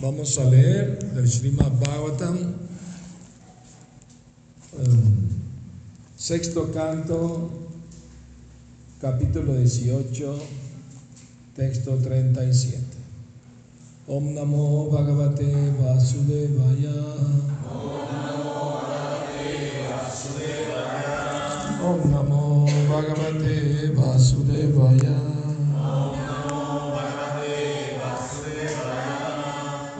Vamos a leer del Srimad Bhagavatam, um, sexto canto, capítulo 18, texto 37. Om Namo Bhagavate Vasudevaya. Om Namo Bhagavate Vasudevaya. Om Namo Bhagavate Vasudevaya.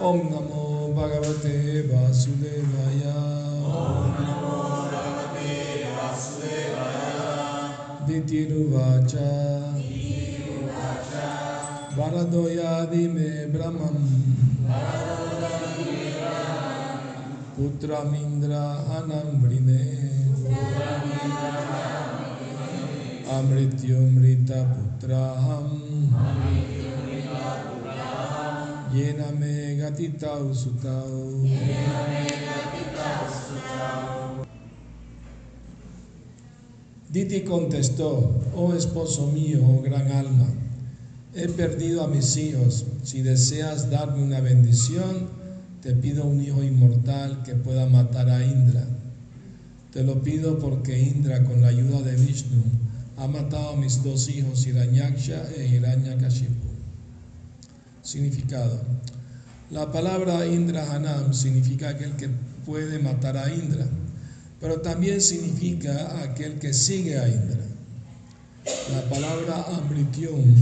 ओम नमो भगवते वासुदेवाय। ओम नमो भगवते वासुदेवाय दितिरुवाच वरदोयादि मे ब्रह्मम्। पुत्रमिन्द्र अनमृणे अमृत्युमृतपुत्राहम्। येन मे Diti contestó, oh esposo mío, oh gran alma, he perdido a mis hijos. Si deseas darme una bendición, te pido un hijo inmortal que pueda matar a Indra. Te lo pido porque Indra, con la ayuda de Vishnu, ha matado a mis dos hijos, Hiranyaksha e Hiranyakashipu. Significado. La palabra Indra Hanam significa aquel que puede matar a Indra, pero también significa aquel que sigue a Indra. La palabra Amrityum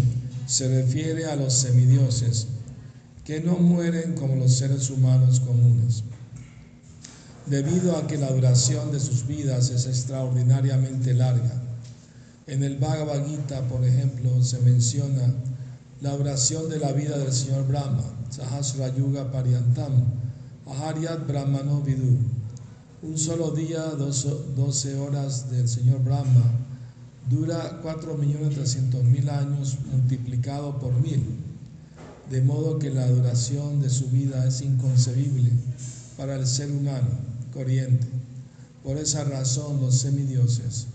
se refiere a los semidioses, que no mueren como los seres humanos comunes. Debido a que la duración de sus vidas es extraordinariamente larga. En el Bhagavad Gita, por ejemplo, se menciona la oración de la vida del señor Brahma, Sahasra Yuga Pariantam, Aharyat Brahmano Vidu. Un solo día, 12 horas del señor Brahma, dura 4.300.000 años multiplicado por mil, de modo que la duración de su vida es inconcebible para el ser humano corriente. Por esa razón los semidioses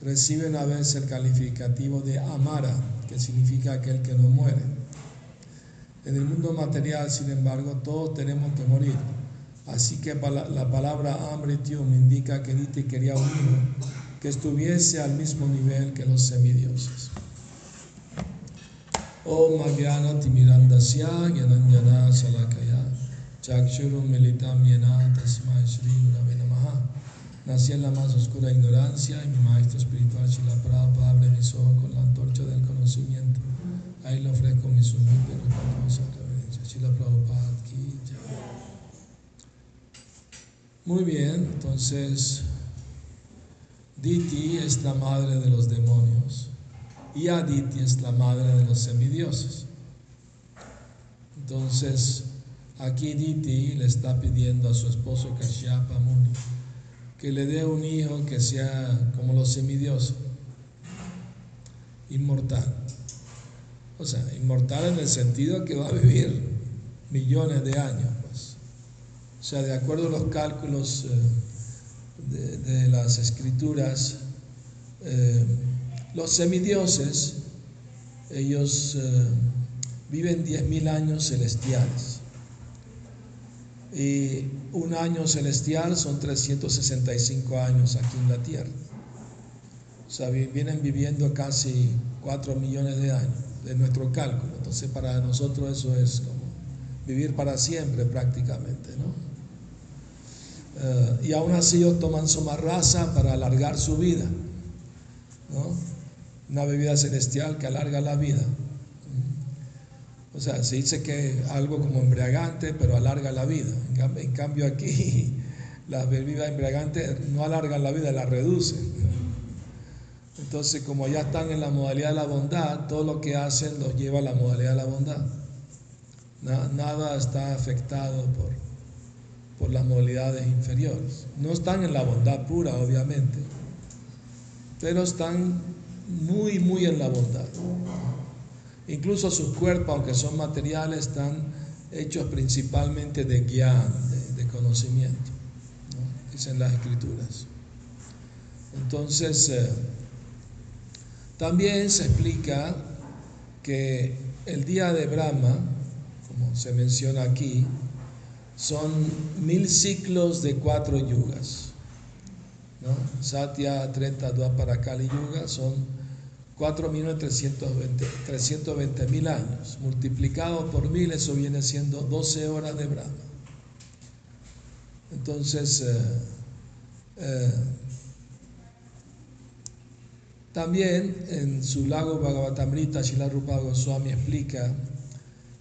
reciben a veces el calificativo de Amara, que significa aquel que no muere. En el mundo material, sin embargo, todos tenemos que morir. Así que la palabra Amritium indica que Diti quería un hijo que estuviese al mismo nivel que los semidioses. Om Magyana Timirandasya Gyananjana Salakaya Chakshuru Militam Yena Tasmai Shri Gurave Nací en la más oscura ignorancia y mi maestro espiritual Shila Prabhupada abre mis ojos con la antorcha del conocimiento. Ahí le ofrezco mis humildes Muy bien, entonces Diti es la madre de los demonios y Aditi es la madre de los semidioses. Entonces, aquí Diti le está pidiendo a su esposo Kashyapa Muni que le dé un hijo que sea como los semidioses, inmortal. O sea, inmortal en el sentido que va a vivir millones de años. Pues. O sea, de acuerdo a los cálculos de, de las escrituras, eh, los semidioses, ellos eh, viven 10.000 años celestiales. Y un año celestial son 365 años aquí en la tierra. O sea, vienen viviendo casi 4 millones de años de nuestro cálculo. Entonces, para nosotros eso es como vivir para siempre prácticamente, ¿no? Uh, y aún así ellos toman somarraza para alargar su vida, ¿no? Una bebida celestial que alarga la vida. O sea, se dice que algo como embriagante, pero alarga la vida. En cambio aquí, las bebidas embriagantes no alargan la vida, la reducen. Entonces, como ya están en la modalidad de la bondad, todo lo que hacen los lleva a la modalidad de la bondad. Nada está afectado por, por las modalidades inferiores. No están en la bondad pura, obviamente, pero están muy, muy en la bondad. Incluso sus cuerpos, aunque son materiales, están hechos principalmente de guía, de, conocimiento, ¿no? dicen las escrituras. Entonces, eh, también se explica que el día de Brahma, como se menciona aquí, son mil ciclos de cuatro yugas. ¿no? Satya, Treta, Dwapara, Kali Yuga son 4.320.000 mil años. Multiplicado por mil, eso viene siendo 12 horas de Brahma. Entonces, eh, eh, también en su lago Bhagavatamrita, Shila Rupa Goswami explica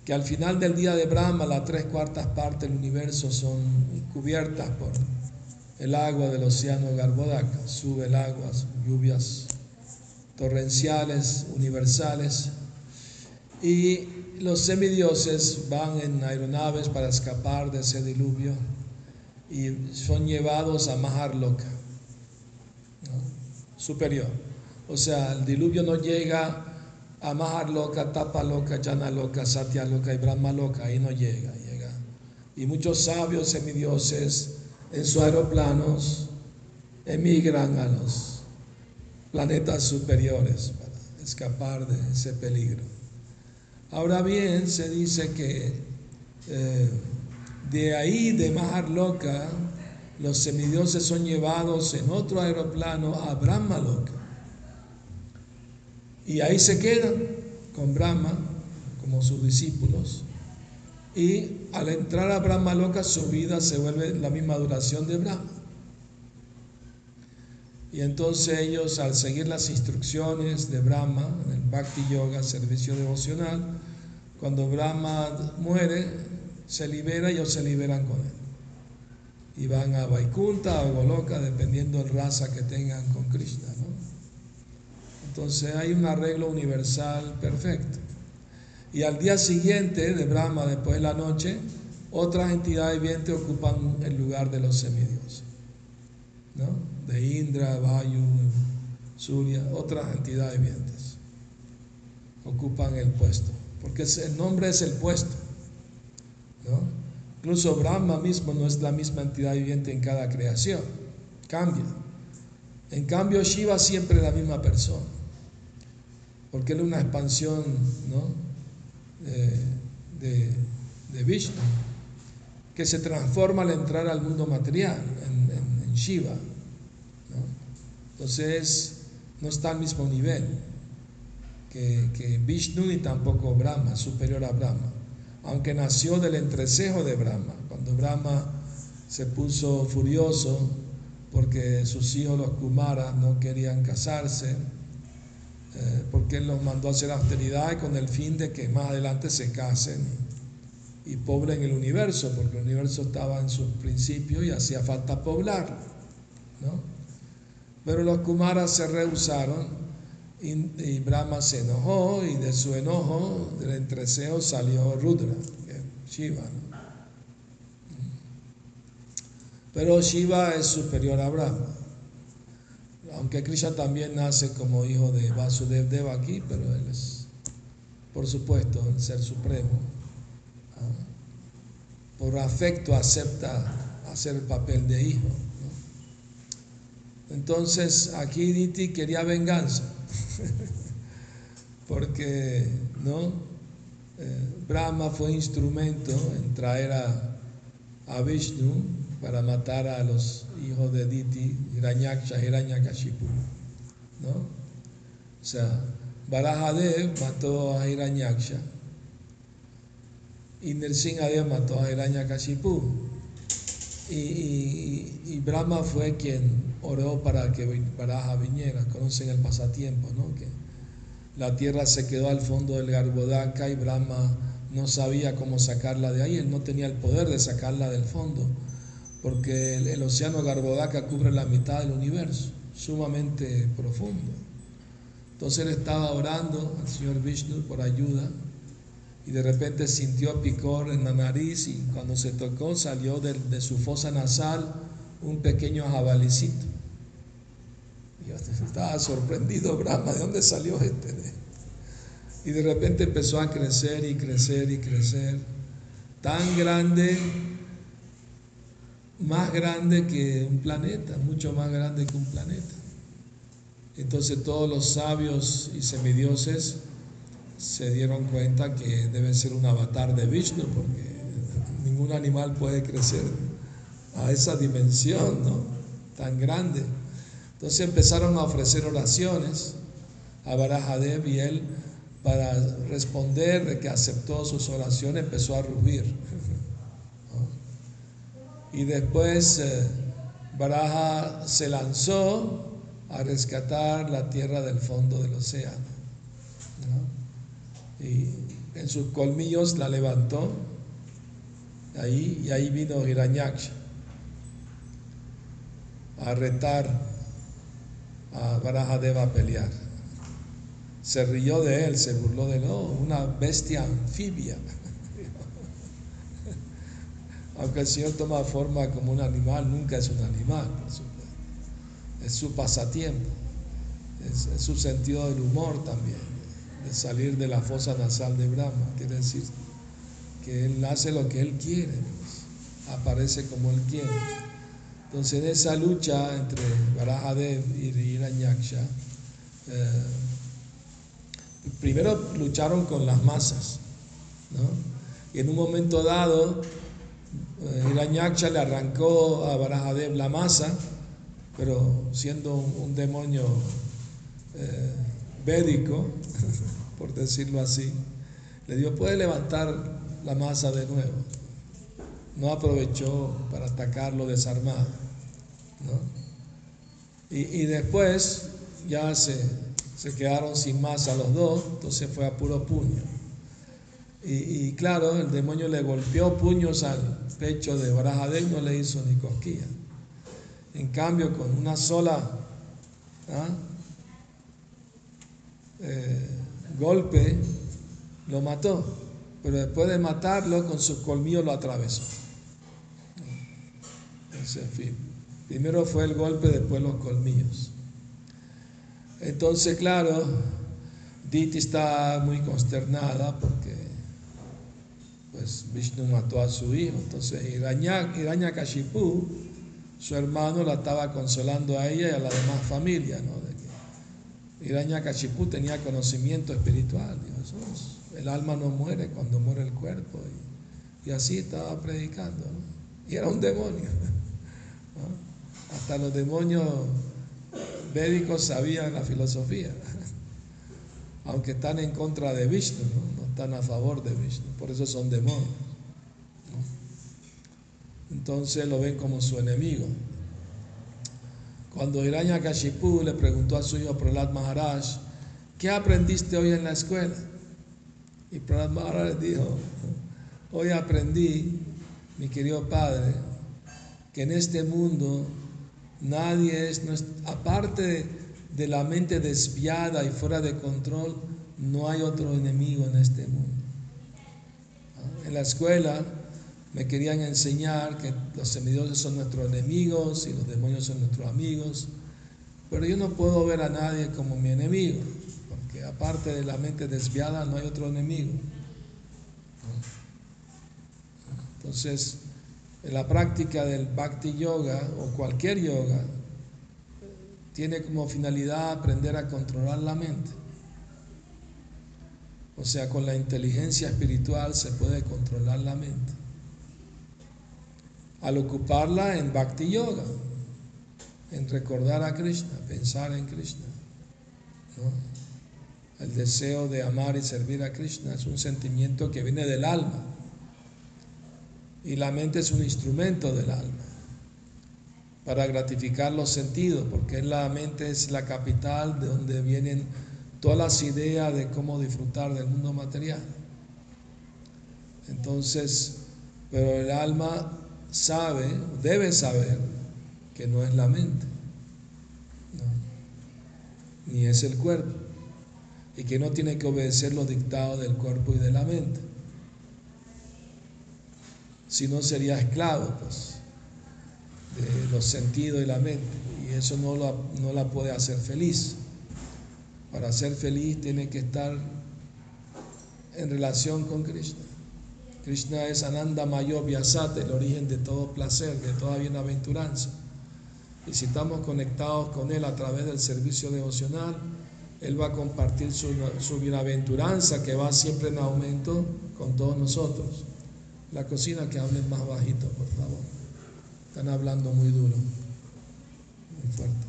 que al final del día de Brahma las tres cuartas partes del universo son cubiertas por el agua del océano Garbhodaka. Sube el agua, lluvias torrenciales, universales. Y los semidioses van en aeronaves para escapar de ese diluvio y son llevados a Maharloka, superior. O sea, el diluvio no llega a Mahar Loka, Tapa Loka, Jana Loka, Satya Loka y Brahma Loka, ahí no llega, llega. Y muchos sabios semidioses en sus aeroplanos emigran a los planetas superiores para escapar de ese peligro. Ahora bien, se dice que eh, de ahí, de Mahar Loka, los semidioses son llevados en otro aeroplano a Brahma Loka. Y ahí se quedan con Brahma como sus discípulos. Y al entrar a Brahma Loka su vida se vuelve la misma duración de Brahma. Y entonces ellos al seguir las instrucciones de Brahma, en el Bhakti Yoga, servicio devocional, cuando Brahma muere, se libera y ellos se liberan con él. Y van a Vaikunta o Goloka, dependiendo del raza que tengan con Krishna. Entonces hay un arreglo universal perfecto. Y al día siguiente de Brahma, después de la noche, otras entidades vivientes ocupan el lugar de los semidioses. ¿no? De Indra, Vayu, Surya, otras entidades vivientes ocupan el puesto. Porque el nombre es el puesto. ¿no? Incluso Brahma mismo no es la misma entidad viviente en cada creación. Cambia. En cambio, Shiva siempre es la misma persona porque él es una expansión de, de, Vishnu, que se transforma al entrar al mundo material, en, Shiva. Entonces, no está al mismo nivel que, que Vishnu ni tampoco Brahma, superior a Brahma, aunque nació del entrecejo de Brahma. Cuando Brahma se puso furioso porque sus hijos, los Kumaras, no querían casarse, eh, porque Él los mandó a hacer austeridad con el fin de que más adelante se casen y, poblen el universo, porque el universo estaba en sus principios y hacía falta poblarlo. ¿no? Pero los Kumaras se rehusaron y, Brahma se enojó y de su enojo, del entreseo, salió Rudra, Shiva. Pero Shiva es superior a Brahma aunque Krishna también nace como hijo de Vasudev Deva aquí, pero él es, por supuesto, el ser supremo. ¿ah? Por afecto acepta hacer el papel de hijo. Entonces aquí Diti quería venganza, porque ¿no? Eh, Brahma fue instrumento en traer a, a Vishnu para matar a los hijos de Diti, Hiranyaksha, Hiranyakashipu. ¿no? O sea, Barajadev mató a Hiranyaksha y Nrsingadev mató a Hiranyakashipu. Y, y, y, Brahma fue quien oró para que Baraja viniera. Conocen el pasatiempo, ¿no? Que la tierra se quedó al fondo del Garbhodaka y Brahma no sabía cómo sacarla de ahí, él no tenía el poder de sacarla del fondo porque el, océano Garbodaka cubre la mitad del universo, sumamente profundo. Entonces él estaba orando al Señor Vishnu por ayuda y de repente sintió picor en la nariz y cuando se tocó salió de, su fosa nasal un pequeño jabalicito. Y estaba sorprendido Brahma, ¿de dónde salió este? Y de repente empezó a crecer y crecer y crecer, tan grande más grande que un planeta, mucho más grande que un planeta. Entonces todos los sabios y semidioses se dieron cuenta que debe ser un avatar de Vishnu, porque ningún animal puede crecer a esa dimensión, ¿no? Tan grande. Entonces empezaron a ofrecer oraciones a Barajadev y él, para responder de que aceptó sus oraciones, empezó a rugir. Y después eh, Baraja se lanzó a rescatar la tierra del fondo del océano. Y en sus colmillos la levantó ahí, y ahí vino Hiranyaksha a retar a Barajadeva a pelear. Se rió de él, se burló de él, oh, una bestia anfibia. Aunque el Señor toma forma como un animal, nunca es un animal, es su pasatiempo, es, su sentido del humor también, de salir de la fosa nasal de Brahma, quiere decir que él hace lo que él quiere, pues, aparece como él quiere. Entonces en esa lucha entre Barajadev y Hiranyaksha, eh, primero lucharon con las masas, y en un momento dado Hiranyaksha eh, le arrancó a Barajadev la masa, pero siendo un, demonio eh, védico, por decirlo así, le dijo, puede levantar la masa de nuevo no aprovechó para atacarlo desarmado. Y, después ya se, quedaron sin masa los dos, entonces fue a puro puño. Y, claro, el demonio le golpeó puños al pecho de Barajadel, no le hizo ni cosquilla. En cambio, con una sola ¿ah? eh, golpe, lo mató. Pero después de matarlo, con sus colmillos lo atravesó en fin. Primero fue el golpe, después los colmillos. Entonces, claro, Diti está muy consternada porque pues Vishnu mató a su hijo. Entonces, Iraña, Kashipu, su hermano, la estaba consolando a ella y a la demás familia, ¿no? De Kashipu tenía conocimiento espiritual. el alma no muere cuando muere el cuerpo. Y, así estaba predicando. Y era un demonio. Hasta los demonios védicos sabían la filosofía, aunque están en contra de Vishnu, ¿no? están a favor de Vishnu, por eso son demonios. Entonces lo ven como su enemigo. Cuando Hiranyakashipu le preguntó a su hijo Prahlad Maharaj, ¿qué aprendiste hoy en la escuela? Y Prahlad Maharaj le dijo, hoy aprendí, mi querido padre, que en este mundo nadie es, aparte de la mente desviada y fuera de control, no hay otro enemigo en este mundo. En la escuela me querían enseñar que los semidioses son nuestros enemigos y los demonios son nuestros amigos, pero yo no puedo ver a nadie como mi enemigo, porque aparte de la mente desviada no hay otro enemigo. Entonces, la práctica del bhakti yoga o cualquier yoga tiene como finalidad aprender a controlar la mente. O sea, con la inteligencia espiritual se puede controlar la mente. Al ocuparla en bhakti yoga, en recordar a Krishna, pensar en Krishna. El deseo de amar y servir a Krishna es un sentimiento que viene del alma y la mente es un instrumento del alma para gratificar los sentidos, porque la mente es la capital de donde vienen todas las ideas de cómo disfrutar del mundo material. Entonces, pero el alma sabe, debe saber que no es la mente, ni es el cuerpo, y que no tiene que obedecer los dictados del cuerpo y de la mente si no sería esclavo pues, los sentidos y la mente. Y eso no la, no la puede hacer feliz. Para ser feliz tiene que estar en relación con Krishna. Krishna es Ananda Mayo Vyasat, el origen de todo placer, de toda bienaventuranza. Y si estamos conectados con Él a través del servicio devocional, Él va a compartir su, su bienaventuranza que va siempre en aumento con todos nosotros La cocina que hablen más bajito, por favor. Están hablando muy duro, muy fuerte.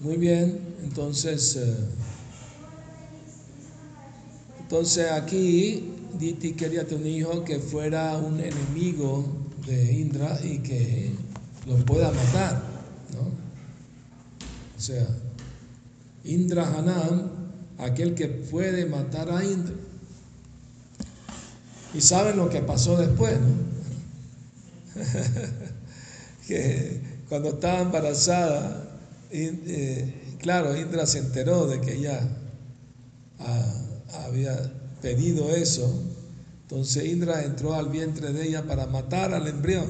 Muy bien, entonces, eh, entonces aquí Diti quería tener un hijo que fuera un enemigo de Indra y que lo pueda matar, ¿no? O sea, Indra Hanam, aquel que puede matar a Indra. Y saben lo que pasó después, ¿no? que cuando estaba embarazada, eh, claro, Indra se enteró de que ella ah, había pedido eso. Entonces Indra entró al vientre de ella para matar al embrión,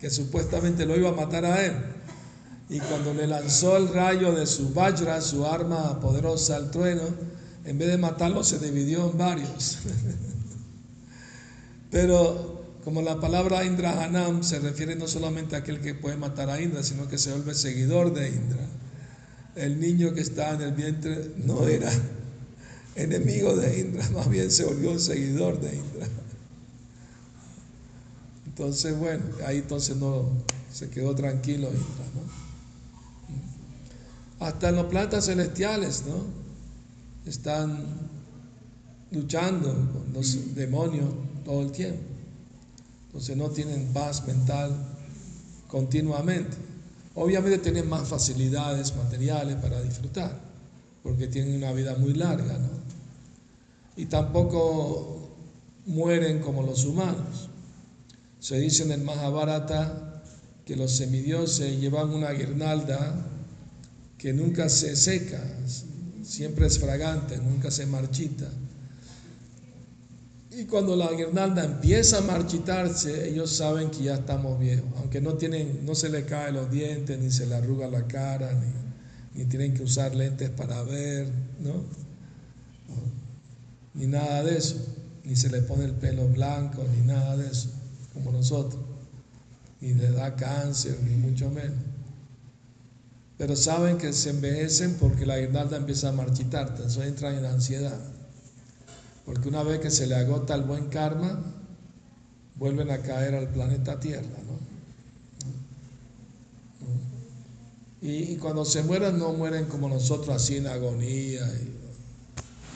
que supuestamente lo iba a matar a él. Y cuando le lanzó el rayo de su Vajra, su arma poderosa al trueno, en vez de matarlo se dividió en varios. Pero como la palabra Indra Hanam se refiere no solamente a aquel que puede matar a Indra, sino que se vuelve seguidor de Indra. El niño que estaba en el vientre no era enemigo de Indra, más bien se volvió un seguidor de Indra. Entonces, bueno, ahí entonces no se quedó tranquilo Indra, ¿no? Hasta en los planetas celestiales, ¿no? Están luchando con los demonios todo el tiempo. Entonces no tienen paz mental continuamente. Obviamente tienen más facilidades materiales para disfrutar, porque tienen una vida muy larga, ¿no? Y tampoco mueren como los humanos. Se dice en el Mahabharata que los semidioses llevan una guirnalda que nunca se seca, siempre es fragante, nunca se marchita. Y cuando la guirnalda empieza a marchitarse, ellos saben que ya estamos viejos, aunque no, tienen, no se le caen los dientes, ni se le arruga la cara, ni, tienen que usar lentes para ver, ¿no? Ni nada de eso, ni se le pone el pelo blanco, ni nada de eso, como nosotros, ni le da cáncer, ni mucho menos. Pero saben que se envejecen porque la guirnalda empieza a marchitar, entonces entran en ansiedad. Porque una vez que se le agota el buen karma, vuelven a caer al planeta Tierra. ¿no? Y, cuando se mueren, no mueren como nosotros, así en agonía,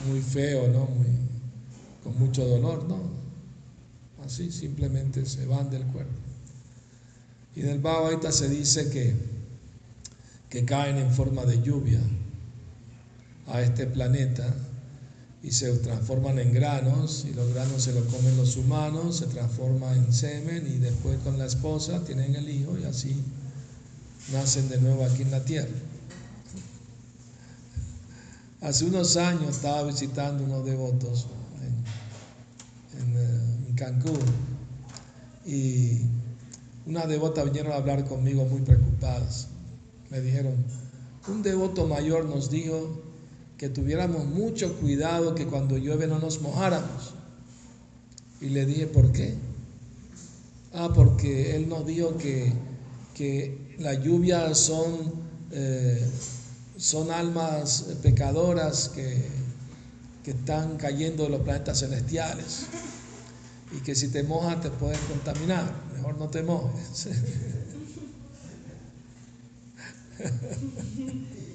muy feo, ¿no? Muy, con mucho dolor, no. Así simplemente se van del cuerpo. Y en el Bhagavad se dice que, que caen en forma de lluvia a este planeta y se transforman en granos y los granos se los comen los humanos, se transforma en semen y después con la esposa tienen el hijo y así nacen de nuevo aquí en la tierra. Hace unos años estaba visitando unos devotos en, en, Cancún y una devota vinieron a hablar conmigo muy preocupadas. Me dijeron, un devoto mayor nos dijo que tuviéramos mucho cuidado que cuando llueve no nos mojáramos. Y le dije, ¿por qué? Ah, porque él nos dijo que, que las lluvias son, eh, son almas pecadoras que, que están cayendo de los planetas celestiales y que si te mojas te pueden contaminar. Mejor no te mojes.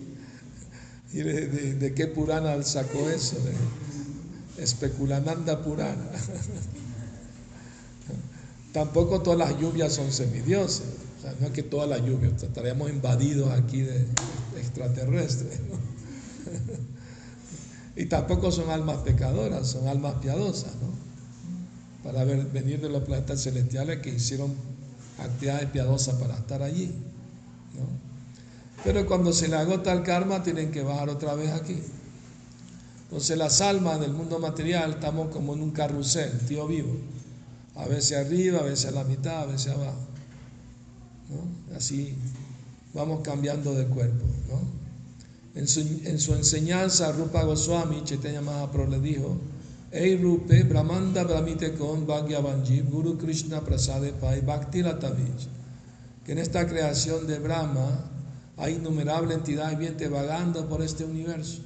¿Y de, qué Purana sacó eso? De especulananda Purana. Tampoco todas las lluvias son semidioses. O sea, no es que todas las lluvias, estaríamos invadidos aquí de, extraterrestres. y tampoco son almas pecadoras, son almas piadosas, ¿no? Para venir de los planetas celestiales que hicieron actividades piadosas para estar allí. ¿no? Pero cuando se le agota el karma, tienen que bajar otra vez aquí. Entonces las almas del mundo material estamos como en un carrusel, tío vivo. A veces arriba, a veces a la mitad, a veces abajo. Así vamos cambiando de cuerpo. En, su, en, su, enseñanza, Rupa Goswami, Chaitanya Mahaprabhu le dijo, Ei Rupe, Brahmanda Brahmite con Bhagyavanji, Guru Krishna Prasade Pai Bhakti Que en esta creación de Brahma, hay innumerables entidades vivientes vagando por este universo.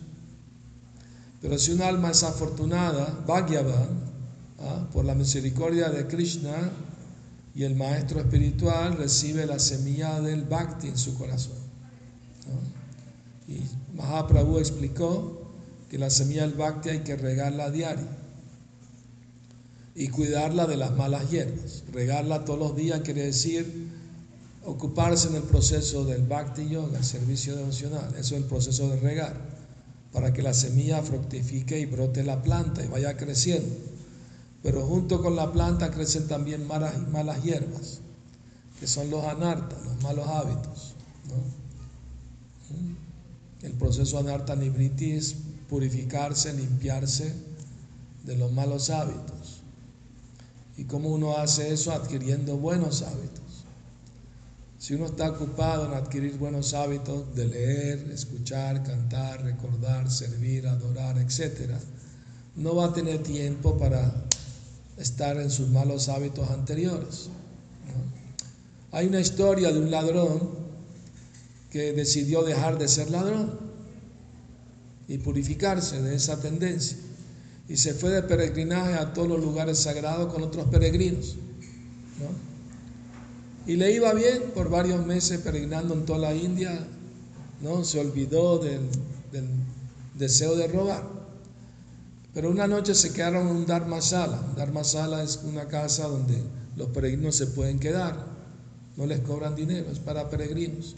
Pero si un alma es afortunada, Bhagyavan, ¿ah? por la misericordia de Krishna y el maestro espiritual, recibe la semilla del bhakti en su corazón. Y Mahaprabhu explicó que la semilla del bhakti hay que regarla a diario y cuidarla de las malas hierbas. Regarla todos los días quiere decir ocuparse en el proceso del bhakti yoga, el servicio devocional. Eso es el proceso de regar, para que la semilla fructifique y brote la planta y vaya creciendo. Pero junto con la planta crecen también malas, malas hierbas, que son los anartas, los malos hábitos. El proceso anarta nibriti es purificarse, limpiarse de los malos hábitos. ¿Y cómo uno hace eso? Adquiriendo buenos hábitos. Si uno está ocupado en adquirir buenos hábitos de leer, escuchar, cantar, recordar, servir, adorar, etc., no va a tener tiempo para estar en sus malos hábitos anteriores. Hay una historia de un ladrón que decidió dejar de ser ladrón y purificarse de esa tendencia. Y se fue de peregrinaje a todos los lugares sagrados con otros peregrinos. Y le iba bien por varios meses peregrinando en toda la India. ¿no? Se olvidó del, deseo de robar. Pero una noche se quedaron en un Dharmasala. Dharmasala es una casa donde los peregrinos se pueden quedar. No les cobran dinero, es para peregrinos.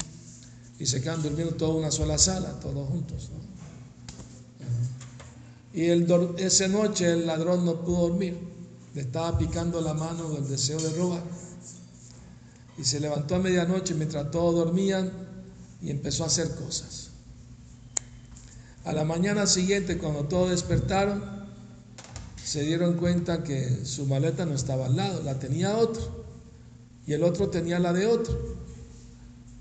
Y se quedan durmiendo toda una sola sala, todos juntos. Y esa noche el ladrón no pudo dormir, le estaba picando la mano del deseo de robar. Y se levantó a medianoche mientras todos dormían y empezó a hacer cosas. A la mañana siguiente, cuando todos despertaron, se dieron cuenta que su maleta no estaba al lado, la tenía otro. Y el otro tenía la de otro.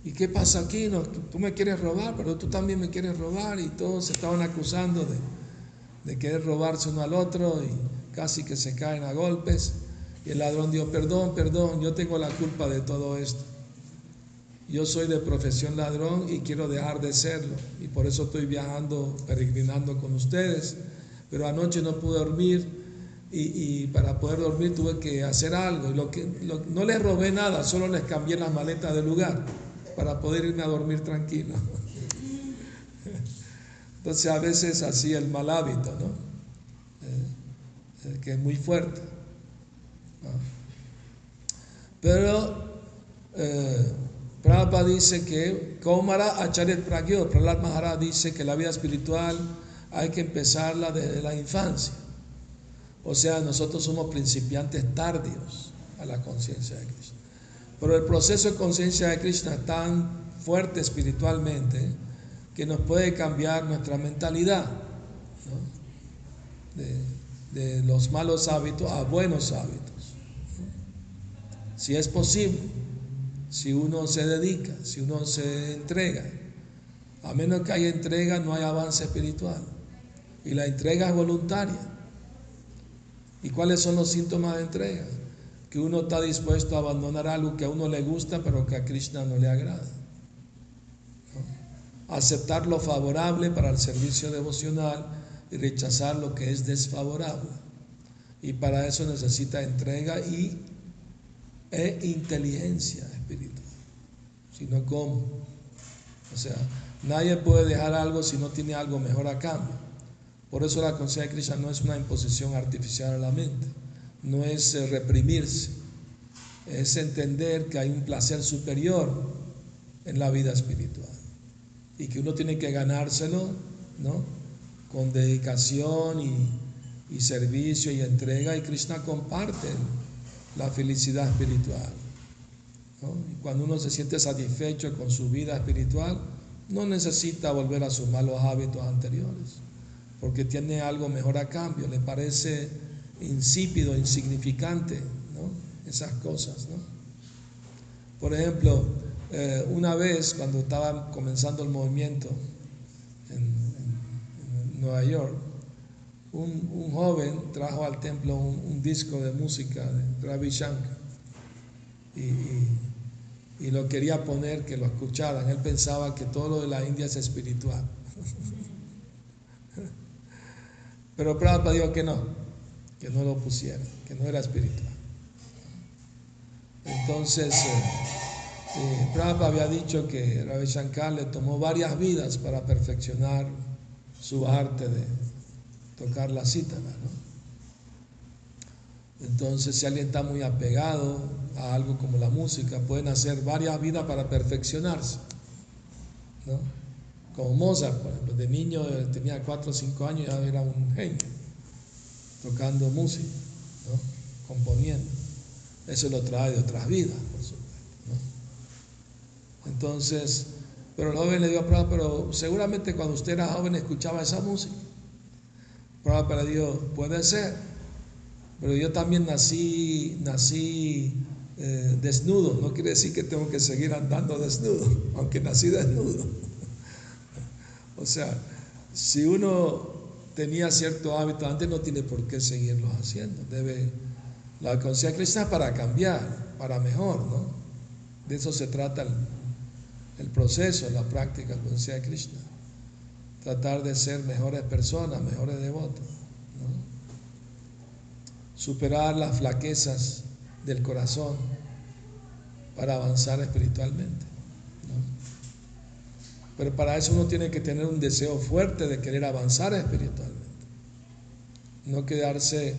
¿Y qué pasa aquí? No, tú me quieres robar, pero tú también me quieres robar. Y todos se estaban acusando de, de querer robarse uno al otro y casi que se caen a golpes. Y el ladrón dijo, perdón, perdón, yo tengo la culpa de todo esto. Yo soy de profesión ladrón y quiero dejar de serlo. Y por eso estoy viajando, peregrinando con ustedes. Pero anoche no pude dormir y, para poder dormir tuve que hacer algo. Y lo que, no les robé nada, solo les cambié las maletas de lugar para poder irme a dormir tranquilo. Entonces a veces así el mal hábito, ¿no? Eh, eh, que es muy fuerte. Pero eh, Prabhupada dice que Kaumara Acharya Pragyo, Prahlad Maharaj dice que la vida espiritual hay que empezarla desde la infancia. O sea, nosotros somos principiantes tardios a la conciencia de Krishna. Pero el proceso de conciencia de Krishna es tan fuerte espiritualmente que nos puede cambiar nuestra mentalidad de, los malos hábitos a buenos hábitos. Si es posible, si uno se dedica, si uno se entrega. A menos que haya entrega, no hay avance espiritual. Y la entrega es voluntaria. ¿Y cuáles son los síntomas de entrega? Que uno está dispuesto a abandonar algo que a uno le gusta, pero que a Krishna no le agrada aceptar lo favorable para el servicio devocional y rechazar lo que es desfavorable. Y para eso necesita entrega y, e inteligencia espiritual. Si no, ¿cómo? O sea, nadie puede dejar algo si no tiene algo mejor a cambio. Por eso la conciencia de Krishna no es una imposición artificial a la mente, no es eh, reprimirse, es entender que hay un placer superior en la vida espiritual y que uno tiene que ganárselo, ¿no? Con dedicación y, servicio y entrega, y Krishna comparte la felicidad espiritual. Y cuando uno se siente satisfecho con su vida espiritual, no necesita volver a sus malos hábitos anteriores, porque tiene algo mejor a cambio, le parece insípido, insignificante. Esas cosas. Por ejemplo, eh, una vez, cuando estaba comenzando el movimiento en, Nueva York, un, joven trajo al templo un, disco de música de Ravi Shankar y, y, lo quería poner que lo escucharan. Él pensaba que todo lo de la India es espiritual. Pero Prabhupada dijo que no, que no lo pusiera, que no era espiritual. Entonces, eh, eh, Prabhupada había dicho que Ravi Shankar le tomó varias vidas para perfeccionar su arte de tocar la cítara. ¿no? Entonces, si alguien está muy apegado a algo como la música, pueden hacer varias vidas para perfeccionarse. ¿no? Como Mozart, por ejemplo, de niño eh, tenía 4 o 5 años ya era un genio, tocando música, ¿no? componiendo. Eso lo trae de otras vidas, por supuesto. Entonces, pero el joven le dio a prueba, pero seguramente cuando usted era joven escuchaba esa música. Prueba para Dios, puede ser, pero yo también nací, nací eh, desnudo, no quiere decir que tengo que seguir andando desnudo, aunque nací desnudo. o sea, si uno tenía cierto hábito antes, no tiene por qué seguirlo haciendo. Debe, la conciencia cristiana para cambiar, para mejor, ¿no? De eso se trata el, el proceso, la práctica de la conciencia Krishna. Tratar de ser mejores personas, mejores devotos superar las flaquezas del corazón para avanzar espiritualmente. Pero para eso uno tiene que tener un deseo fuerte de querer avanzar espiritualmente. No quedarse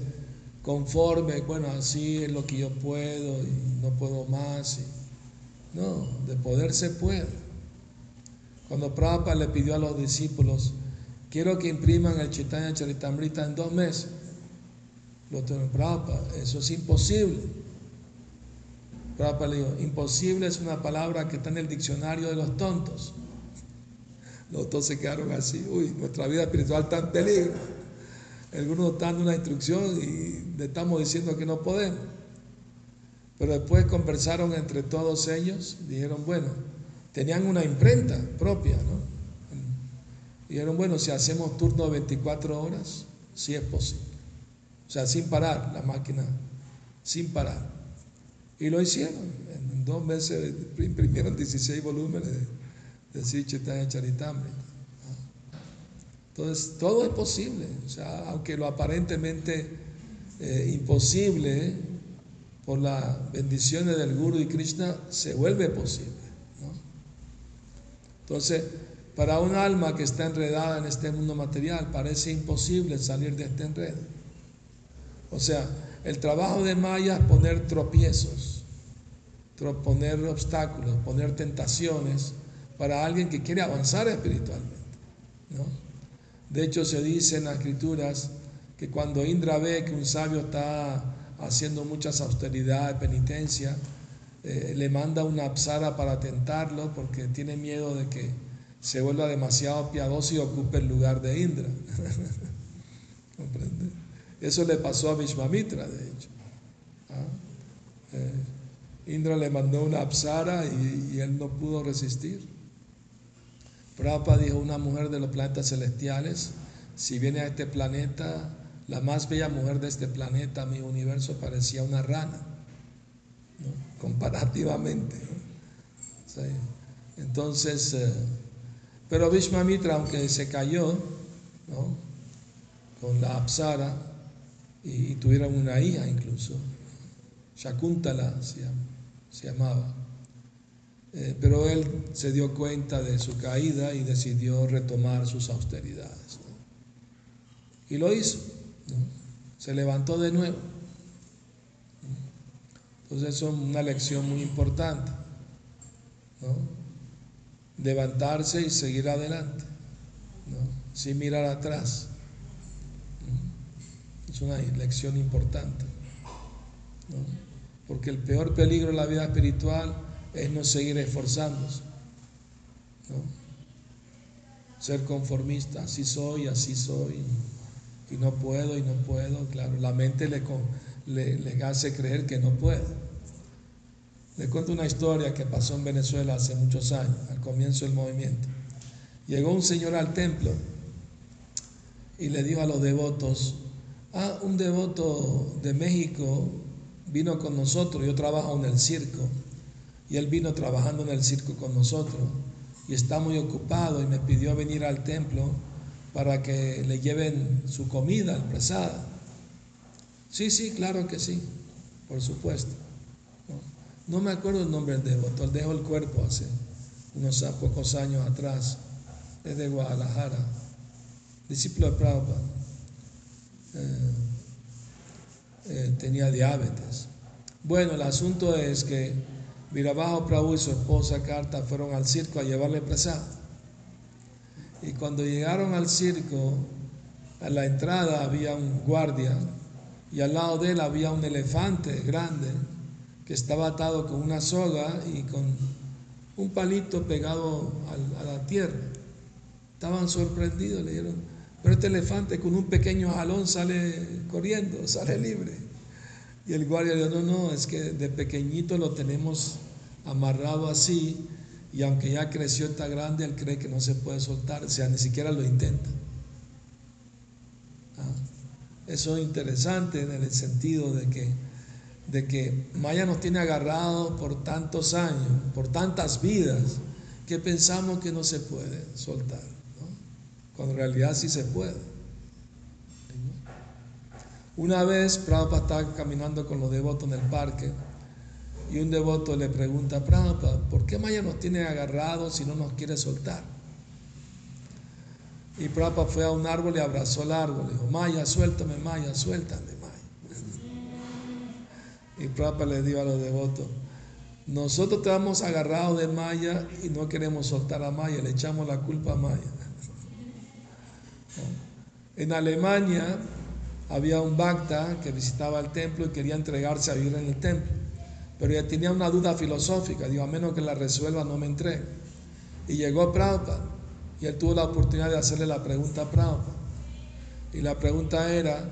conforme, bueno, así es lo que yo puedo y no puedo más. no, de poder se puede. Cuando Prabhupada le pidió a los discípulos, quiero que impriman el Chaitanya Charitamrita en dos meses, lo Prabhupada, eso es imposible. Prabhupada le dijo, imposible es una palabra que está en el diccionario de los tontos. Los dos se quedaron así, uy, nuestra vida espiritual está en peligro. Algunos están dando una instrucción y le estamos diciendo que no podemos. Pero después conversaron entre todos ellos, dijeron, bueno, tenían una imprenta propia, ¿no? Dijeron, bueno, si hacemos turno de 24 horas, sí es posible. O sea, sin parar la máquina, sin parar. Y lo hicieron. En dos meses imprimieron 16 volúmenes de, de Charitamrita. Entonces, todo es posible. O sea, aunque lo aparentemente eh, imposible, por las bendiciones del Guru y Krishna, se vuelve posible. Entonces, para un alma que está enredada en este mundo material, parece imposible salir de este enredo. O sea, el trabajo de Maya es poner tropiezos, poner obstáculos, poner tentaciones para alguien que quiere avanzar espiritualmente. De hecho, se dice en las escrituras que cuando Indra ve que un sabio está haciendo muchas austeridades, penitencia, eh, le manda una apsara para tentarlo porque tiene miedo de que se vuelva demasiado piadoso y ocupe el lugar de Indra. ¿Comprende? Eso le pasó a Vishvamitra, de hecho. ¿Ah? Eh, Indra le mandó una apsara y, él no pudo resistir. Prabhupada dijo, una mujer de los planetas celestiales, si viene a este planeta, la más bella mujer de este planeta, mi universo, parecía una rana, comparativamente. Entonces, eh, pero Vishvamitra, aunque se cayó con la apsara, y, tuvieron una hija incluso. Shakuntala se, llamaba. Eh, pero él se dio cuenta de su caída y decidió retomar sus austeridades. Y lo hizo. Se levantó de nuevo. Entonces eso es una lección muy importante. Levantarse y seguir adelante. Sin mirar atrás. Es una lección importante. Porque el peor peligro de la vida espiritual es no seguir esforzándose. Ser conformista, así soy, así soy, y no puedo, y no puedo. Claro, la mente le, le, hace creer que no puede. Le cuento una historia que pasó en Venezuela hace muchos años, al comienzo del movimiento. Llegó un señor al templo y le dijo a los devotos, Ah, un devoto de México vino con nosotros, yo trabajo en el circo, y él vino trabajando en el circo con nosotros, y está muy ocupado y me pidió venir al templo para que le lleven su comida, al presada. Sí, sí, claro que sí, por supuesto. No, me acuerdo el nombre del devoto, él dejó el cuerpo hace unos pocos años atrás, es de Guadalajara, discípulo de Prabhupada. Eh, eh, tenía diabetes. Bueno, el asunto es que Virabajo Prabhu y su esposa Carta fueron al circo a llevarle presa. Y cuando llegaron al circo, a la entrada había un guardia y al lado de él había un elefante grande que estaba atado con una soga y con un palito pegado a la tierra. Estaban sorprendidos, le dijeron, pero este elefante con un pequeño jalón sale corriendo, sale libre. Y el guardia le dijo, no, no, es que de pequeñito lo tenemos amarrado así y aunque ya creció, está grande, él cree que no se puede soltar, o sea, ni siquiera lo intenta. Ah, eso es interesante en el sentido de que, de que Maya nos tiene agarrado por tantos años, por tantas vidas, que pensamos que no se puede soltar, cuando en realidad sí se puede. Una vez Prabhupada estaba caminando con los devotos en el parque y un devoto le pregunta a Prabhupada, ¿por qué Maya nos tiene agarrados si no nos quiere soltar? Y Prabhupada fue a un árbol y abrazó el árbol. Le dijo, Maya, suéltame, Maya, suéltame. Y Prabhupada le dijo a los devotos, nosotros estamos agarrados de Maya y no queremos soltar a Maya, le echamos la culpa a Maya. En Alemania había un Bhakta que visitaba el templo y quería entregarse a vivir en el templo pero ya tenía una duda filosófica, digo, a menos que la resuelva no me entregue. Y llegó Prabhupada y él tuvo la oportunidad de hacerle la pregunta a Prabhupada. Y la pregunta era,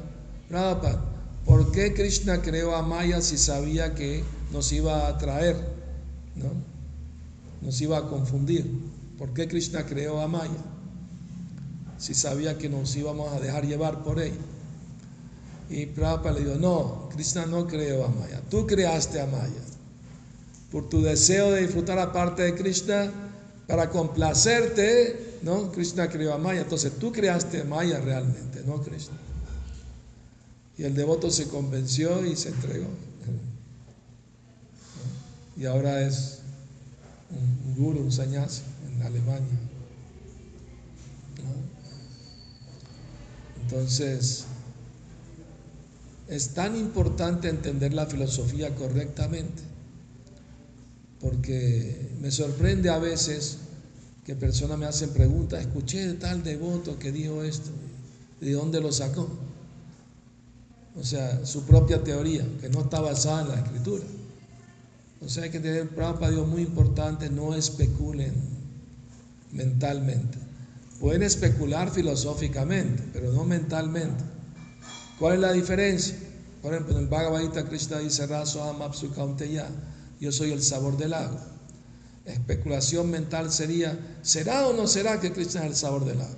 Prabhupada, ¿por qué Krishna creó a Maya si sabía que nos iba a atraer? ¿no? Nos iba a confundir. ¿Por qué Krishna creó a Maya? Si sabía que nos íbamos a dejar llevar por ella. Y Prabhupada le dijo, no, Krishna no creó a Maya, tú creaste a Maya. Por tu deseo de disfrutar la parte de Krishna, para complacerte, ¿no? Krishna creó a Maya. Entonces tú creaste a Maya realmente, no Krishna. Y el devoto se convenció y se entregó. Y ahora es un guru, un sannyasi en Alemania. Entonces, es tan importante entender la filosofía correctamente, porque me sorprende a veces que personas me hacen preguntas, escuché de tal devoto que dijo esto, ¿de dónde lo sacó? O sea, su propia teoría, que no está basada en la escritura. O sea, hay que tener para Dios muy importante, no especulen mentalmente. Pueden especular filosóficamente, pero no mentalmente. ¿Cuál es la diferencia? Por ejemplo, en el Bhagavad Gita Krishna dice Amapsu yo soy el sabor del agua. Especulación mental sería, ¿será o no será que Krishna es el sabor del agua?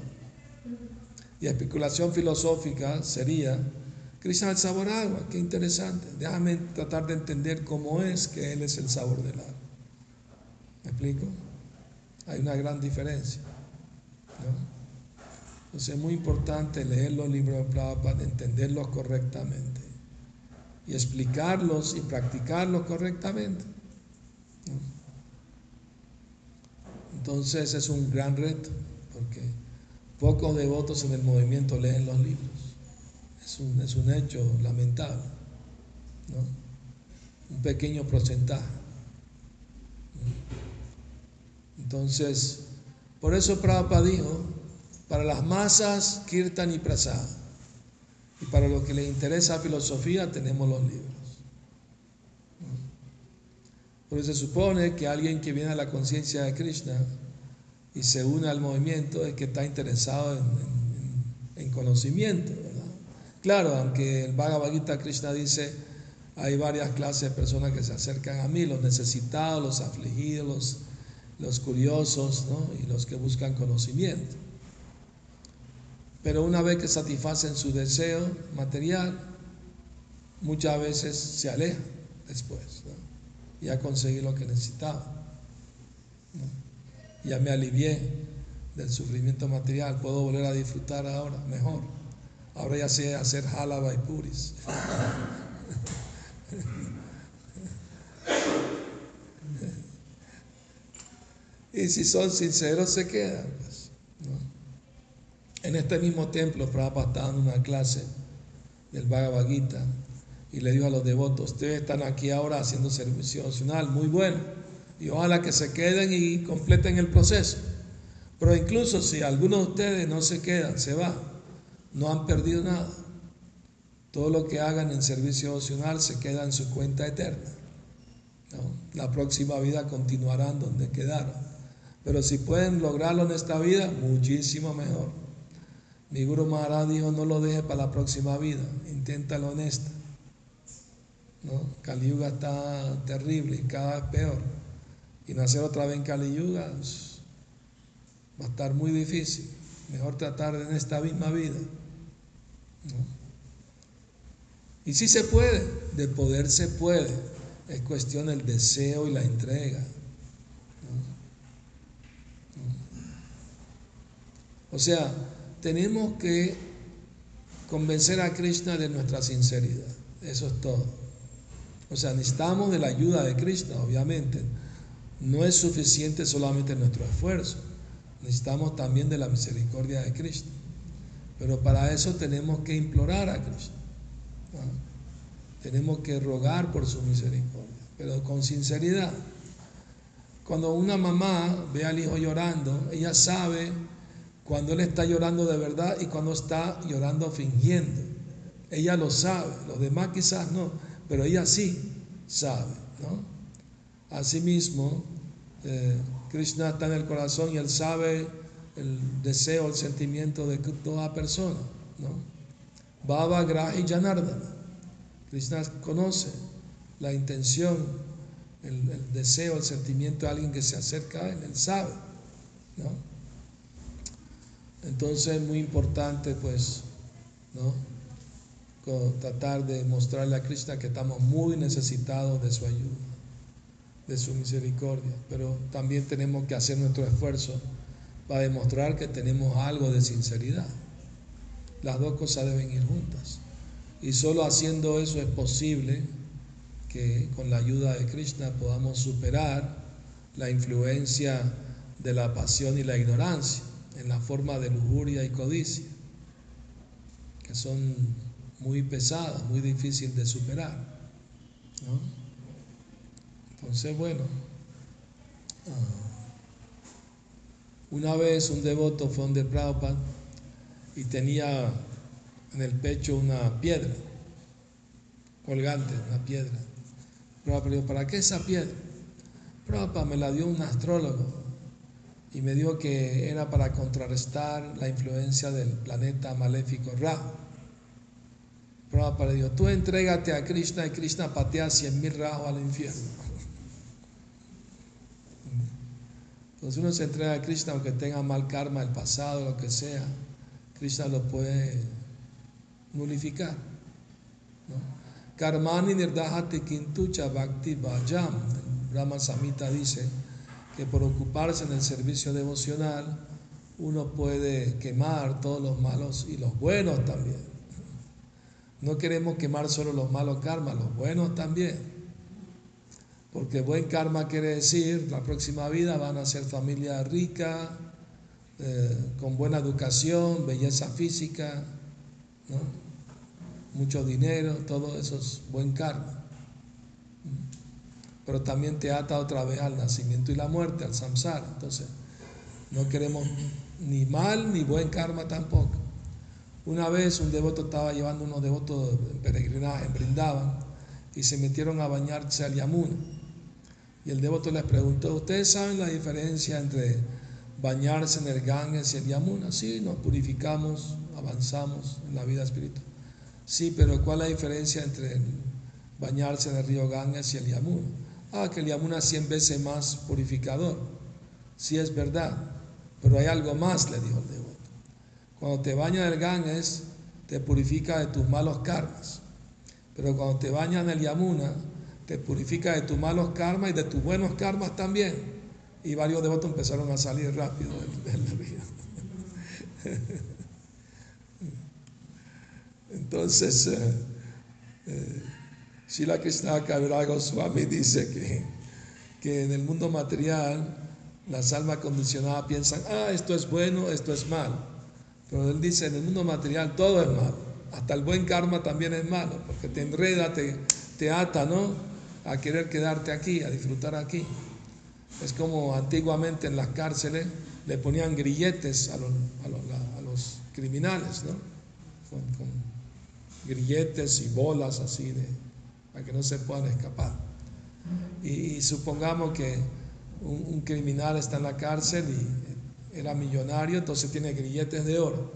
Y especulación filosófica sería, Krishna es sabor agua, qué interesante. Déjame tratar de entender cómo es que Él es el sabor del agua. ¿Me explico? Hay una gran diferencia. ¿no? Entonces es muy importante leer los libros de Prabhupada, entenderlos correctamente y explicarlos y practicarlos correctamente. Entonces es un gran reto, porque pocos devotos en el movimiento leen los libros. Es un, es un hecho lamentable, un pequeño porcentaje. Entonces, por eso Prabhupada dijo, para las masas, Kirtan y Prasad. Y para los que les interesa filosofía, tenemos los libros. Porque se supone que alguien que viene a la conciencia de Krishna y se une al movimiento es que está interesado en, conocimiento. Claro, aunque el Bhagavad Gita Krishna dice, hay varias clases de personas que se acercan a mí, los necesitados, los afligidos, los, los curiosos y los que buscan conocimiento. Pero una vez que satisfacen su deseo material, muchas veces se alejan después. Ya conseguí lo que necesitaba. Ya me alivié del sufrimiento material, puedo volver a disfrutar ahora mejor. Ahora ya sé hacer jalaba y puris. y si son sinceros se quedan. Pues, en este mismo templo, Prabhupada estaba dando una clase del Bhagavad Gita y le dijo a los devotos, ustedes están aquí ahora haciendo servicio nacional, muy bueno, y ojalá que se queden y completen el proceso. Pero incluso si algunos de ustedes no se quedan, se van, no han perdido nada. Todo lo que hagan en servicio nacional se queda en su cuenta eterna. La próxima vida continuarán donde quedaron. Pero si pueden lograrlo en esta vida, muchísimo mejor. Mi Guru Maharaj dijo, no lo deje para la próxima vida, inténtalo en esta. ¿no? Kali Yuga está terrible y cada vez peor. Y nacer otra vez en Kali Yuga pues, va a estar muy difícil. Mejor tratar en esta misma vida. Y si se puede, de poder se puede. Es cuestión del deseo y la entrega. O sea, tenemos que convencer a Krishna de nuestra sinceridad. Eso es todo. O sea, necesitamos de la ayuda de Krishna, obviamente. No es suficiente solamente nuestro esfuerzo. Necesitamos también de la misericordia de Krishna. Pero para eso tenemos que implorar a Krishna. Tenemos que rogar por su misericordia, pero con sinceridad. Cuando una mamá ve al hijo llorando, ella sabe cuando él está llorando de verdad y cuando está llorando fingiendo. Ella lo sabe, los demás quizás no, pero ella sí sabe. ¿no? Asimismo, eh, Krishna está en el corazón y él sabe el deseo, el sentimiento de toda persona. ¿no? Baba Grahi Janardana. Krishna conoce la intención, el, el, deseo, el sentimiento de alguien que se acerca a él, él sabe. ¿no? Entonces es muy importante pues, ¿no? tratar de mostrarle a Krishna que estamos muy necesitados de su ayuda, de su misericordia, pero también tenemos que hacer nuestro esfuerzo para demostrar que tenemos algo de sinceridad. Las dos cosas deben ir juntas. Y solo haciendo eso es posible que con la ayuda de Krishna podamos superar la influencia de la pasión y la ignorancia en la forma de lujuria y codicia, que son muy pesadas, muy difíciles de superar. Entonces, bueno, ah, una vez un devoto fue donde Prabhupada y tenía en el pecho una piedra colgante, una piedra. Prabhupada dijo, ¿para qué esa piedra? Prabhupada me la dio un astrólogo y me dijo que era para contrarrestar la influencia del planeta maléfico Ra. Prabhupada dijo, tú entrégate a Krishna y Krishna patea cien mil rajos al infierno. Entonces uno se entrega a Krishna aunque tenga mal karma del pasado, lo que sea, Krishna lo puede nulificar. Karmani nirdahati kintucha bhakti bhajam. Brahma Samhita dice, que por ocuparse en el servicio devocional uno puede quemar todos los malos y los buenos también. No queremos quemar solo los malos karmas, los buenos también. Porque buen karma quiere decir, la próxima vida van a ser familia rica, eh, con buena educación, belleza física, mucho dinero, todo eso es buen karma pero también te ata otra vez al nacimiento y la muerte, al samsara. Entonces, no queremos ni mal ni buen karma tampoco. Una vez un devoto estaba llevando unos devotos en peregrinaje en Brindaban y se metieron a bañarse al Yamuna. Y el devoto les preguntó, ¿ustedes saben la diferencia entre bañarse en el Ganges y el Yamuna? Sí, nos purificamos, avanzamos en la vida espiritual. Sí, pero ¿cuál es la diferencia entre bañarse en el río Ganges y el Yamuna? Ah, que el Yamuna es 100 veces más purificador. Sí es verdad, pero hay algo más, le dijo el devoto. Cuando te bañas el Ganges, te purifica de tus malos karmas. Pero cuando te bañas en el Yamuna, te purifica de tus malos karmas y de tus buenos karmas también. Y varios devotos empezaron a salir rápido del, río. Entonces, eh, eh, Shila Krishna Kavirago Swami dice que, que en el mundo material las almas condicionadas piensan, ah, esto es bueno, esto es malo. Pero él dice, en el mundo material todo es malo. Hasta el buen karma también es malo, porque te enreda, te, te ata, ¿no? A querer quedarte aquí, a disfrutar aquí. Es como antiguamente en las cárceles le ponían grilletes a los, criminales, ¿no? Con, grilletes y bolas así de, para que no se puedan escapar. Y, supongamos que un, criminal está en la cárcel y era millonario, entonces tiene grilletes de oro.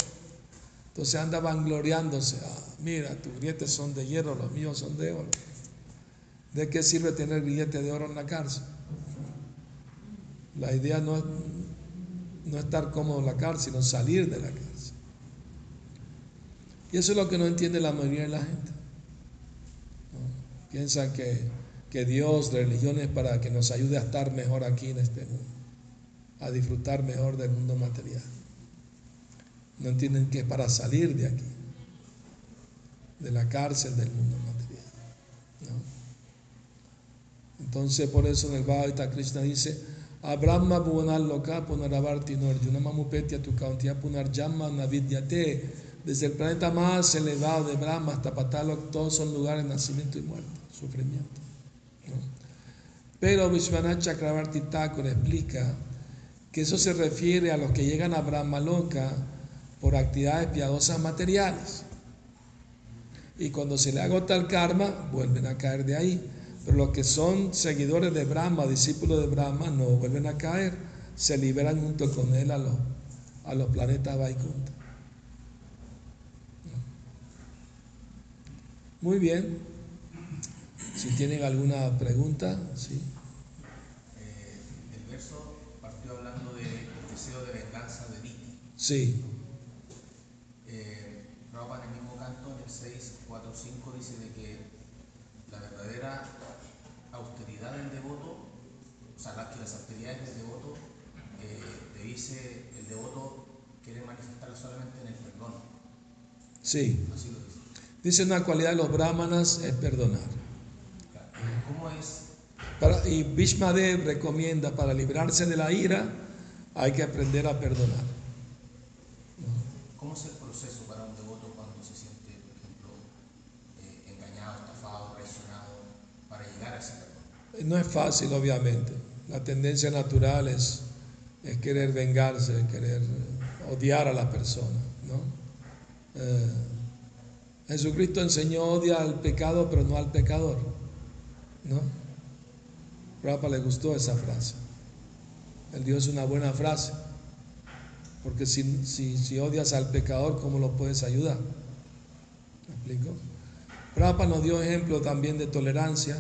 Entonces anda vangloriándose, ah, mira, tus grilletes son de hierro, los míos son de oro. ¿De qué sirve tener grilletes de oro en la cárcel? La idea no es no estar cómodo en la cárcel, sino salir de la cárcel. Y eso es lo que no entiende la mayoría de la gente. Piensan que, que Dios, religión es para que nos ayude a estar mejor aquí en este mundo, a disfrutar mejor del mundo material. No entienden que es para salir de aquí, de la cárcel del mundo material. Entonces, por eso en el Bhagavad Krishna dice, Abrahma Bhuvanal Loka Punaravarti Norjuna Mamupetia tu Kauntia Punarjama Navidyate. Desde el planeta más elevado de Brahma hasta Patalok, todos son lugares de nacimiento y muerte, sufrimiento. Pero Vishwanath Chakravarti Thakur explica que eso se refiere a los que llegan a Brahma Loka por actividades piadosas materiales. Y cuando se le agota el karma, vuelven a caer de ahí. Pero los que son seguidores de Brahma, discípulos de Brahma, no vuelven a caer, se liberan junto con él a los, a los planetas Vaikunta. Muy bien. Si tienen alguna pregunta, sí. Eh, el verso partió hablando del deseo de venganza de Viti. Sí. Eh, en el mismo canto, en el 6, 4, 5, dice de que la verdadera del devoto, o sea, que las austeridades del devoto, eh, dice, el devoto quiere manifestarlo solamente en el perdón. Sí. Así lo dice. Dice una cualidad de los brahmanas es perdonar. ¿Cómo es? Para, y Bhishmadev recomienda para librarse de la ira hay que aprender a perdonar. ¿Cómo es el proceso para un devoto cuando se siente, por ejemplo, eh, engañado, estafado, traicionado, para llegar a ese no es fácil, obviamente. La tendencia natural es, querer vengarse, querer odiar a la persona. ¿no? Eh, Jesucristo enseñó odia al pecado, pero no al pecador. ¿no? Rapa le gustó esa frase. El Dios es una buena frase. Porque si, si, odias al pecador, ¿cómo lo puedes ayudar? ¿Me explico? Rapa nos dio ejemplo también de tolerancia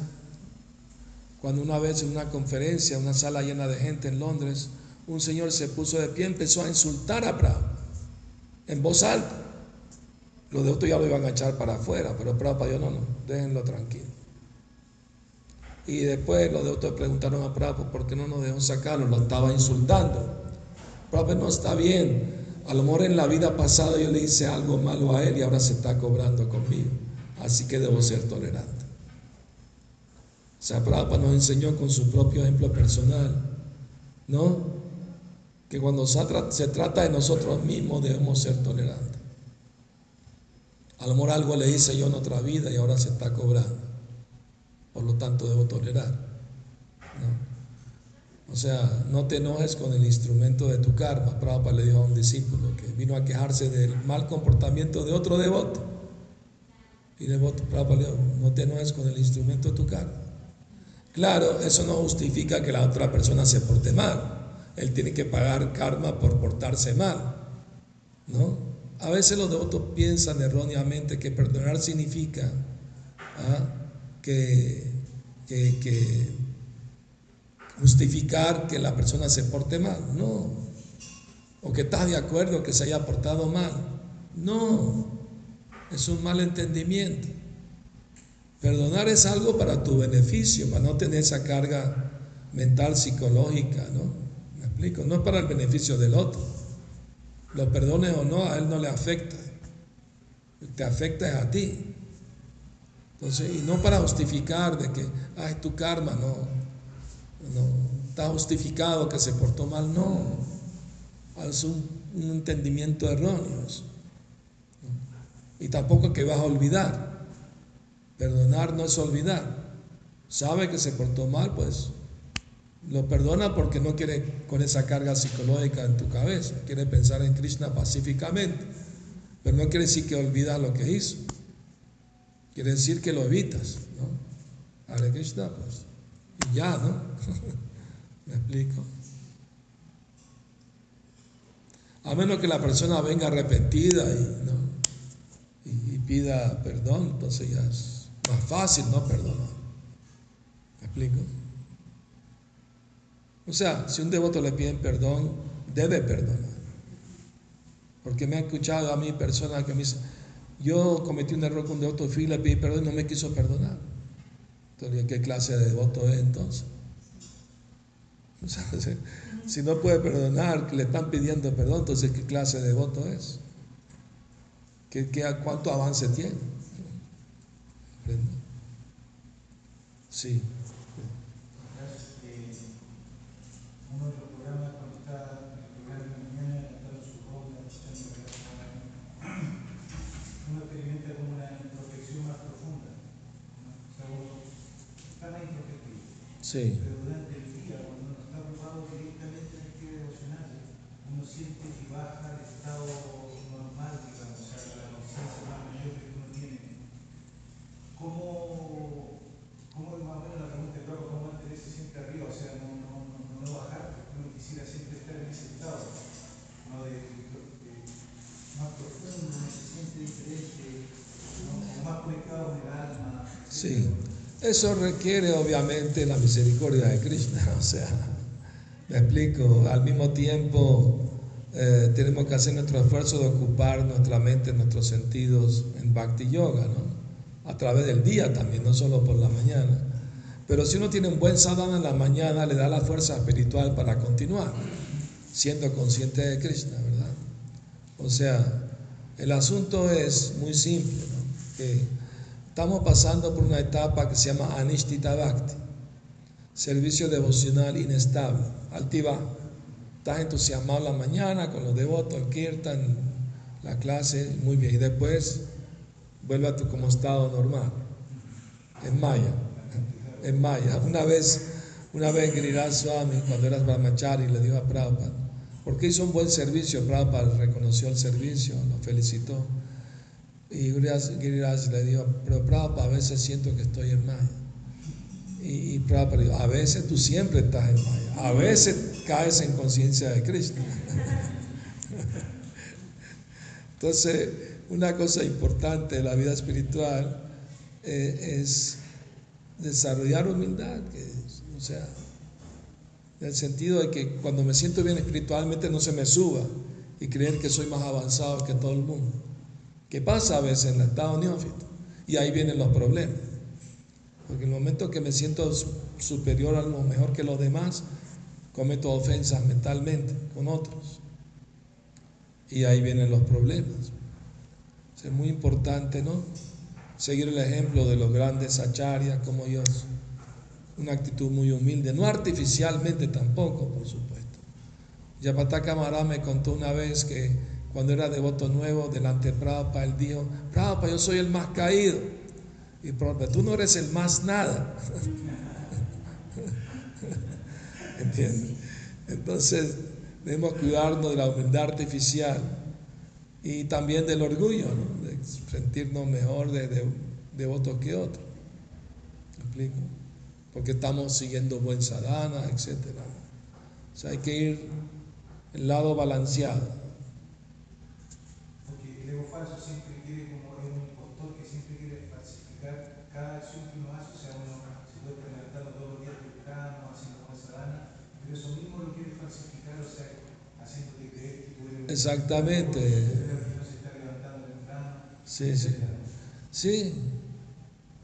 cuando una vez en una conferencia, una sala llena de gente en Londres, un señor se puso de pie y empezó a insultar a Prabhupada en voz alta. Los de otros ya lo iban a echar para afuera, pero Prabhupada yo no, no, déjenlo tranquilo. Y después los de otros preguntaron a Prabhupada por qué no nos dejó sacarlo, lo estaba insultando. Prabhupada no está bien. A lo mejor en la vida pasada yo le hice algo malo a él y ahora se está cobrando conmigo. Así que debo ser tolerante. Prabhupada nos enseñó con su propio ejemplo personal, ¿no? Que cuando se trata de nosotros mismos debemos ser tolerantes. A lo mejor algo le hice yo en otra vida y ahora se está cobrando. Por lo tanto, debo tolerar. ¿no? O sea, no te enojes con el instrumento de tu karma. Prabhupada le dijo a un discípulo que vino a quejarse del mal comportamiento de otro devoto. Y devoto, Prabhupada le dijo, no te enojes con el instrumento de tu karma. Claro, eso no justifica que la otra persona se porte mal. Él tiene que pagar karma por portarse mal. ¿No? A veces los devotos piensan erróneamente que perdonar significa ¿ah? que, que justificar que la persona se porte mal. No. O que estás de acuerdo que se haya portado mal. No. Es un mal entendimiento. Perdonar es algo para tu beneficio, para no tener esa carga mental, psicológica, ¿no? ¿Me explico? No es para el beneficio del otro. Lo perdones o no, a él no le afecta. te afecta es a ti. Entonces, y no para justificar de que, ay, tu karma, no, no, está justificado que se portó mal, no, es un, entendimiento erróneo. Y tampoco que vas a olvidar. Perdonar no es olvidar. Sabe que se portó mal, pues lo perdona porque no quiere con esa carga psicológica en tu cabeza, quiere pensar en Krishna pacíficamente, pero no quiere decir que olvidas lo que hizo, quiere decir que lo evitas, ¿no? Hare Krishna, pues, y ya, ¿no? ¿Me explico? A menos que la persona venga arrepentida y, ¿no? y, y pida perdón, entonces ya es más fácil no perdonar. ¿Me explico? O sea, si un devoto le pide perdón, debe perdonar. Porque me ha escuchado a mí personas que me dicen, yo cometí un error con un devoto, fui y le pedí perdón y no me quiso perdonar. Entonces, ¿qué clase de devoto es entonces? Si no puede perdonar, le están pidiendo perdón, entonces ¿qué clase de devoto es? ¿Qué, qué, cuánto avance tiene? Sí. uno de los programas cuando está el programa de mañana cantando su ronda, uno experimenta como una introspección más profunda. O sea, uno está más introspectivo. Sí. Pero durante el día, cuando uno está ocupado directamente en el actividad devocional, uno siente que baja al estado menos la pregunta, claro, cómo mantenerse siempre arriba? O sea, no, no, no, no bajar, porque uno quisiera siempre estar en ese estado, ¿no? De, de- más profundo, uno se siente diferente, ¿no? Más conectado con el alma. Sí, eso requiere obviamente la misericordia de Krishna, o sea, me explico, al mismo tiempo eh, tenemos que hacer nuestro esfuerzo de ocupar nuestra mente, nuestros sentidos en Bhakti Yoga, ¿no? A través del día también, no solo por la mañana. Pero si uno tiene un buen sadhana en la mañana, le da la fuerza espiritual para continuar, siendo consciente de Krishna, ¿verdad? O sea, el asunto es muy simple, ¿no? Que estamos pasando por una etapa que se llama Anishtita Bhakti, servicio devocional inestable, altiva. Estás entusiasmado en la mañana con los devotos, el kirtan, la clase, muy bien. Y después vuelve a tu como estado normal, en Maya, en Maya. Una vez, una vez Giriraj Swami, cuando eras brahmachari, le dijo a Prabhupada, porque hizo un buen servicio, Prabhupada reconoció el servicio, lo felicitó. Y Giriraj le dijo, pero Prabhupada, a veces siento que estoy en Maya. Y, Prabhupada dijo, a veces tú siempre estás en Maya, a veces caes en conciencia de Krishna. Entonces, una cosa importante de la vida espiritual eh, es desarrollar humildad, que o sea, en el sentido de que cuando me siento bien espiritualmente no se me suba y creer que soy más avanzado que todo el mundo. ¿Qué pasa a veces en el estado neófito? Y ahí vienen los problemas. Porque en el momento que me siento su- superior a lo mejor que los demás, cometo ofensas mentalmente con otros. Y ahí vienen los problemas. Es muy importante, ¿no? Seguir el ejemplo de los grandes acharyas como ellos. Una actitud muy humilde, no artificialmente tampoco, por supuesto. Yapataka Maharaj me contó una vez que cuando era devoto nuevo delante de Prabhupada, él dijo, Prabhupada, yo soy el más caído. Y Prabhupada, tú no eres el más nada. ¿Entiendes? Entonces, debemos cuidarnos de la humildad artificial y también del orgullo, ¿no? De sentirnos mejor de, de, devotos que otros. ¿Me explico? Porque estamos siguiendo buen sadhana, etc. O sea, hay que ir el lado balanceado. Porque el ego falso siempre quiere, como es un impostor que siempre quiere falsificar cada acción que uno hace, o sea, uno se puede estar levantando todos los días temprano, haciendo esa gana, pero eso mismo lo quiere falsificar, o sea, haciéndote creer que tú eres un Exactamente. Sí, sí. Sí,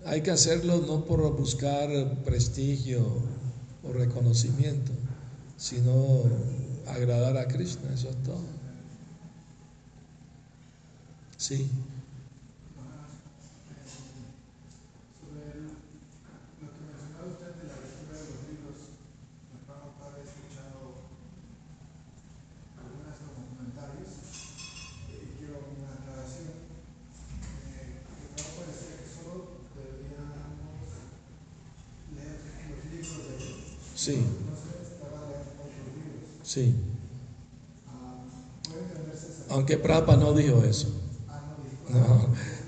hay que hacerlo no por buscar prestigio o reconocimiento, sino agradar a Krishna, eso es todo. Sí, Sí, Entonces, estaba leyendo otros libros. sí. Ah, puede Aunque Prabhupada no dijo eso.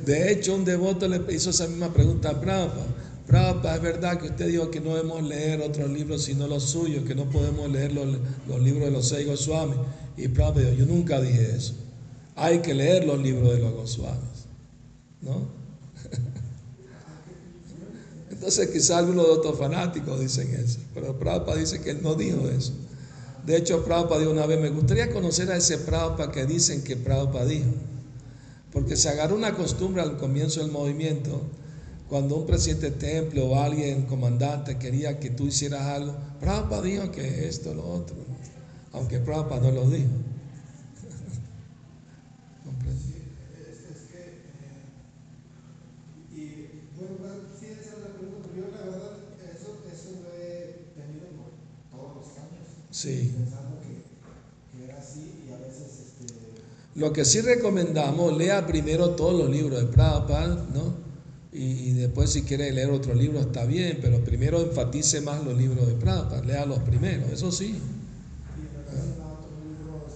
De hecho, un devoto le hizo esa misma pregunta a Prabhupada. Prabhupada, es verdad que usted dijo que no debemos leer otros libros sino los suyos, que no podemos leer los, los libros de los seis Goswamis. Y Prabhupada dijo, yo nunca dije eso. Hay que leer los libros de los Goswamis. ¿No? Entonces quizá algunos de otros fanáticos dicen eso, pero Prabhupada dice que él no dijo eso. De hecho, Prabhupada dijo una vez, me gustaría conocer a ese Prabhupada que dicen que Prabhupada dijo. Porque se agarró una costumbre al comienzo del movimiento, cuando un presidente de o alguien, comandante, quería que tú hicieras algo, Prabhupada dijo que esto, lo otro, aunque Prabhupada no lo dijo. ¿Comprende? Es, es que, eh, y bueno, bueno, sí, esa es la pregunta, pero yo la verdad, eso, eso lo he tenido por todos los años, Sí. pensando que, que era así y a veces, este, Lo que sí recomendamos, lea primero todos los libros de Prabhupada, ¿no? Y, y después si quiere leer otro libro está bien, pero primero enfatice más los libros de Prabhupada, lea los primeros, eso sí. y en relación a otros libros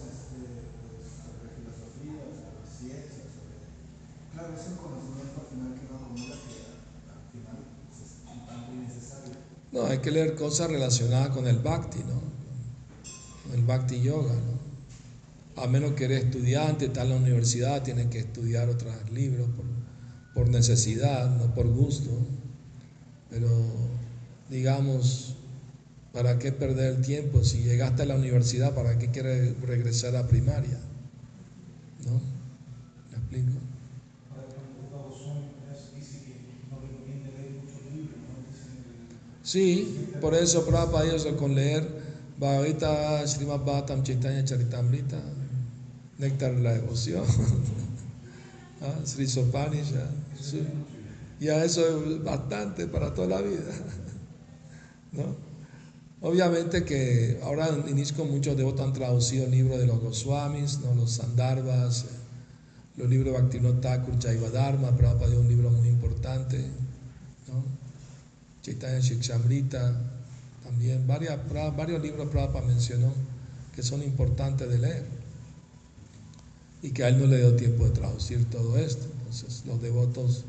sobre filosofía, sobre ciencia, sobre... Claro, es un conocimiento al final que uno acumula que al final es un tanto innecesario. No, hay que leer cosas relacionadas con el bhakti, ¿no? El bhakti yoga, ¿no? A menos que eres estudiante, está en la universidad, tienes que estudiar otros libros por, por necesidad, no por gusto. Pero, digamos, ¿para qué perder el tiempo? Si llegaste a la universidad, ¿para qué quieres regresar a primaria? ¿No? ¿Me explico? Sí, por eso Prabhupada eso con leer Bhagavata, Srimad Bhattam, Chaitanya Charitamrita, Néctar de la Devoción, ¿ah? Sri Sopanisha, sí. ya eso es bastante para toda la vida. ¿no? Obviamente que ahora en muchos devotos han traducido libros de los Goswamis, ¿no? los Sandarbhas, eh, los libros de Bhaktivinoda Thakur, Chaivadharma, Prabhupada un libro muy importante, ¿no? Chaitanya Shikshamrita, también varias, varios libros Prabhupada mencionó que son importantes de leer y que a él no le dio tiempo de traducir todo esto. Entonces los devotos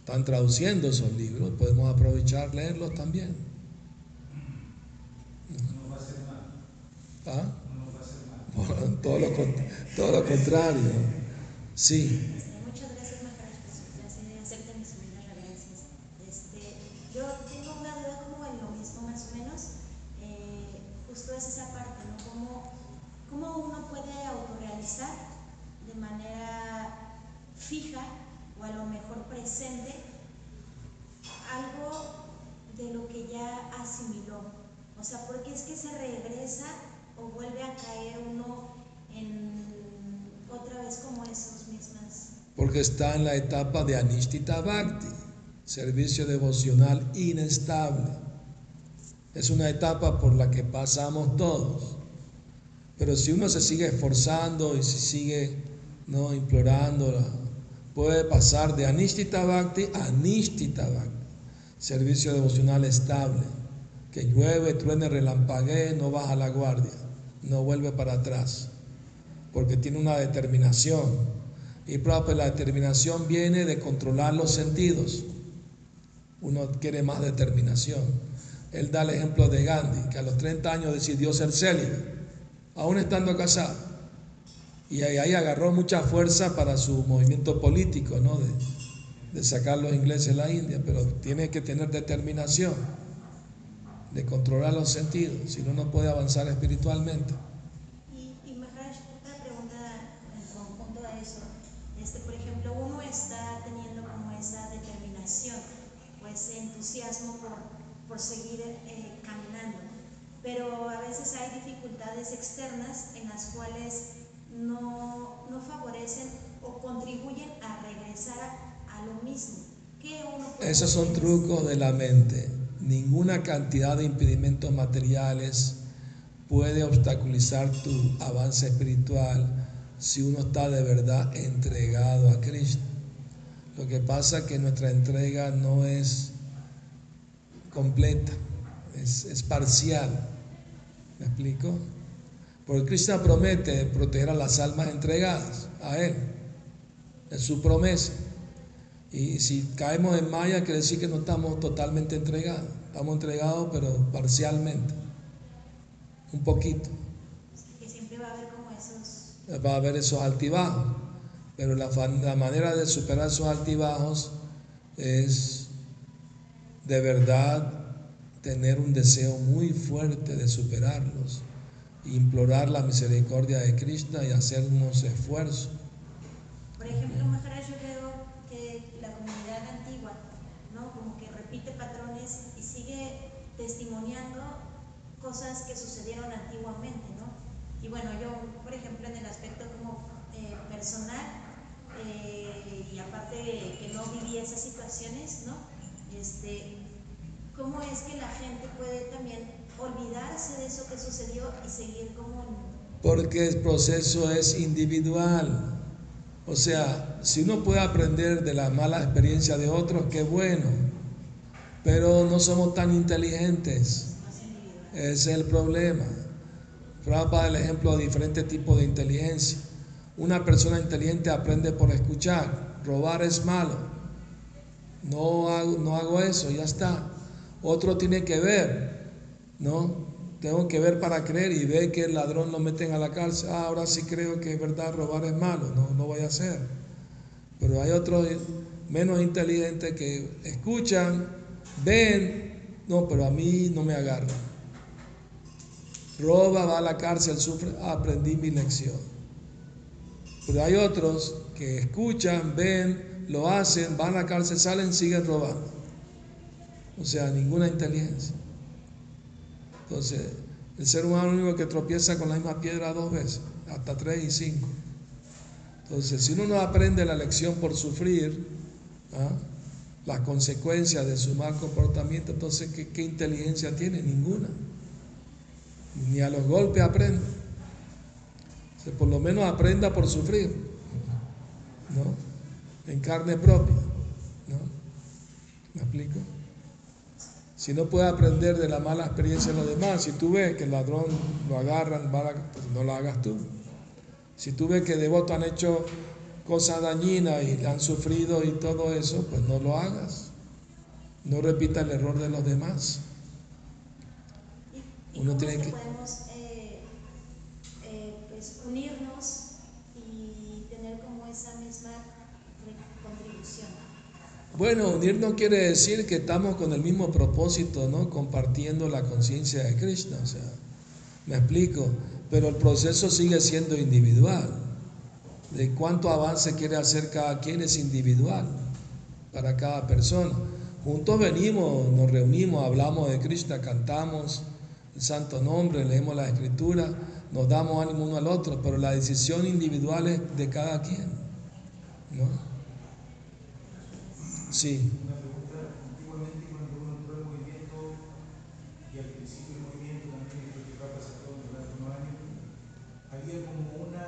están traduciendo esos libros, podemos aprovechar leerlos también. no nos va a hacer mal, ¿Ah? no nos va a hacer mal. Todo lo, con- todo lo contrario. Sí, Este, muchas gracias, Maharaj, por su clase. Acepten mis humildes reverencias. Este, yo tengo una duda como en lo mismo, más o menos. Eh, justo es esa parte, ¿no? ¿Cómo, cómo uno puede autorrealizar de manera fija o a lo mejor presente algo de lo que ya asimiló? O sea, ¿por qué es que se o vuelve a caer uno en otra vez como esos mismas? porque está en la etapa de Anishtita Bhakti, servicio devocional inestable. Es una etapa por la que pasamos todos. Pero si uno se sigue esforzando y se sigue no implorando, puede pasar de Anishtita Bhakti a Nishtita Bhakti, servicio devocional estable, que llueve, truene, relampaguee, no baja la guardia, no vuelve para atrás, porque tiene una determinación. Y la determinación viene de controlar los sentidos. Uno quiere más determinación. Él da el ejemplo de Gandhi, que a los 30 años decidió ser célibe, aún estando casado. Y ahí agarró mucha fuerza para su movimiento político, ¿no? De, de sacar los ingleses de la India, pero tiene que tener determinación de controlar los sentidos, si no, no puede avanzar espiritualmente. Y, y Maharaj, otra pregunta en conjunto a eso. Este, por ejemplo, uno está teniendo como esa determinación o ese entusiasmo por, por seguir eh, caminando, pero a veces hay dificultades externas en las cuales no, no favorecen o contribuyen a regresar a, a lo mismo. ¿Qué uno Esos son trucos de la mente. Ninguna cantidad de impedimentos materiales puede obstaculizar tu avance espiritual si uno está de verdad entregado a Cristo. Lo que pasa es que nuestra entrega no es completa. es, es parcial. ¿Me explico? Porque Krishna promete proteger a las almas entregadas a Él. Es su promesa. Y si caemos en Maya, quiere decir que no estamos totalmente entregados. Estamos entregados, pero parcialmente. Un poquito. Que siempre va a haber como esos. Va a haber esos altibajos. Pero la, la manera de superar esos altibajos es de verdad tener un deseo muy fuerte de superarlos, implorar la misericordia de Krishna y hacer unos esfuerzos. Por ejemplo, Maharaj, yo veo que la comunidad antigua, ¿no? Como que repite patrones y sigue testimoniando cosas que sucedieron antiguamente, ¿no? Y bueno, yo, por ejemplo, en el aspecto como eh, personal, eh, y aparte que no viví esas situaciones, ¿no? Este, ¿Cómo es que la gente puede también olvidarse de eso que sucedió y seguir como... Porque el proceso es individual. O sea, si uno puede aprender de la mala experiencia de otros, qué bueno. Pero no somos tan inteligentes. Ese es el problema. Prabhupada el ejemplo de diferentes tipos de inteligencia. Una persona inteligente aprende por escuchar. Robar es malo. No hago, no hago eso, ya está. Otro tiene que ver, ¿no? Tengo que ver para creer y ver que el ladrón lo meten a la cárcel. Ah, ahora sí creo que es verdad, robar es malo, no, no voy a hacer. Pero hay otros menos inteligentes que escuchan, ven, no, pero a mí no me agarra. Roba, va a la cárcel, sufre, aprendí mi lección. Pero hay otros que escuchan, ven, lo hacen, van a la cárcel, salen, siguen robando. O sea, ninguna inteligencia. Entonces, el ser humano es el único que tropieza con la misma piedra dos veces, hasta tres y cinco. Entonces, si uno no aprende la lección por sufrir ¿ah? Las consecuencias de su mal comportamiento, entonces, ¿qué, inteligencia tiene? Ninguna. Ni a los golpes aprende. por lo menos aprenda por sufrir, ¿no? En carne propia, ¿no? ¿Me explico? Si no puede aprender de la mala experiencia de los demás, si tú ves que el ladrón lo agarran, pues no lo hagas tú. Si tú ves que devotos han hecho cosas dañinas y han sufrido y todo eso, pues no lo hagas. No repita el error de los demás. Uno tiene que... podemos eh, eh, pues, unirnos y tener como esa misma contribución? Bueno, unir no quiere decir que estamos con el mismo propósito, ¿no? Compartiendo la conciencia de Krishna, o sea, me explico, pero el proceso sigue siendo individual. De cuánto avance quiere hacer cada quien es individual para cada persona. Juntos venimos, nos reunimos, hablamos de Krishna, cantamos el santo nombre, leemos la escritura, nos damos ánimo uno al otro, pero la decisión individual es de cada quien, ¿no? Sí. Una pregunta, antiguamente cuando uno entró al movimiento y al principio del movimiento también, creo que va a pasar todo durante unos años, había como una,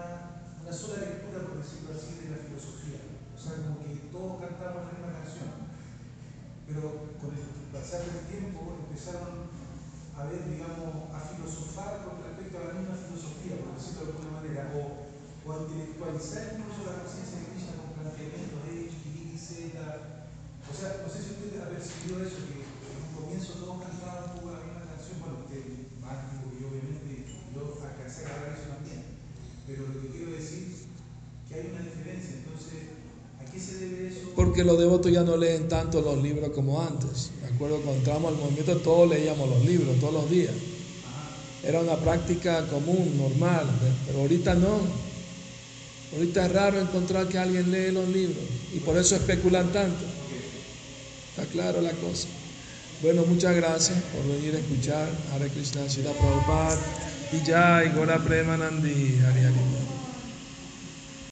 una sola lectura, por decirlo así, de la filosofía. O sea, como que todos cantaban la misma canción. Pero con el pasar del tiempo empezaron digamos, a filosofar con respecto a la misma filosofía, por decirlo de alguna manera, o, o a intelectualizar incluso la conciencia de Krishna con planteamientos de X, Y, Z, o sea, no sé si usted ha percibido eso, que en un comienzo todos cantaban un poco la misma canción, bueno, usted más que yo obviamente, yo alcancé a grabar eso también, pero lo que quiero decir es que hay una diferencia, entonces, Porque los devotos ya no leen tanto los libros como antes. Me acuerdo cuando entramos al movimiento todos leíamos los libros, todos los días. Era una práctica común, normal, pero ahorita no. Ahorita es raro encontrar que alguien lee los libros y por eso especulan tanto. Está claro la cosa. Bueno, muchas gracias por venir a escuchar Hare Krishna Sila Prabhupada y Jai Gora Premanandi Hari Hari.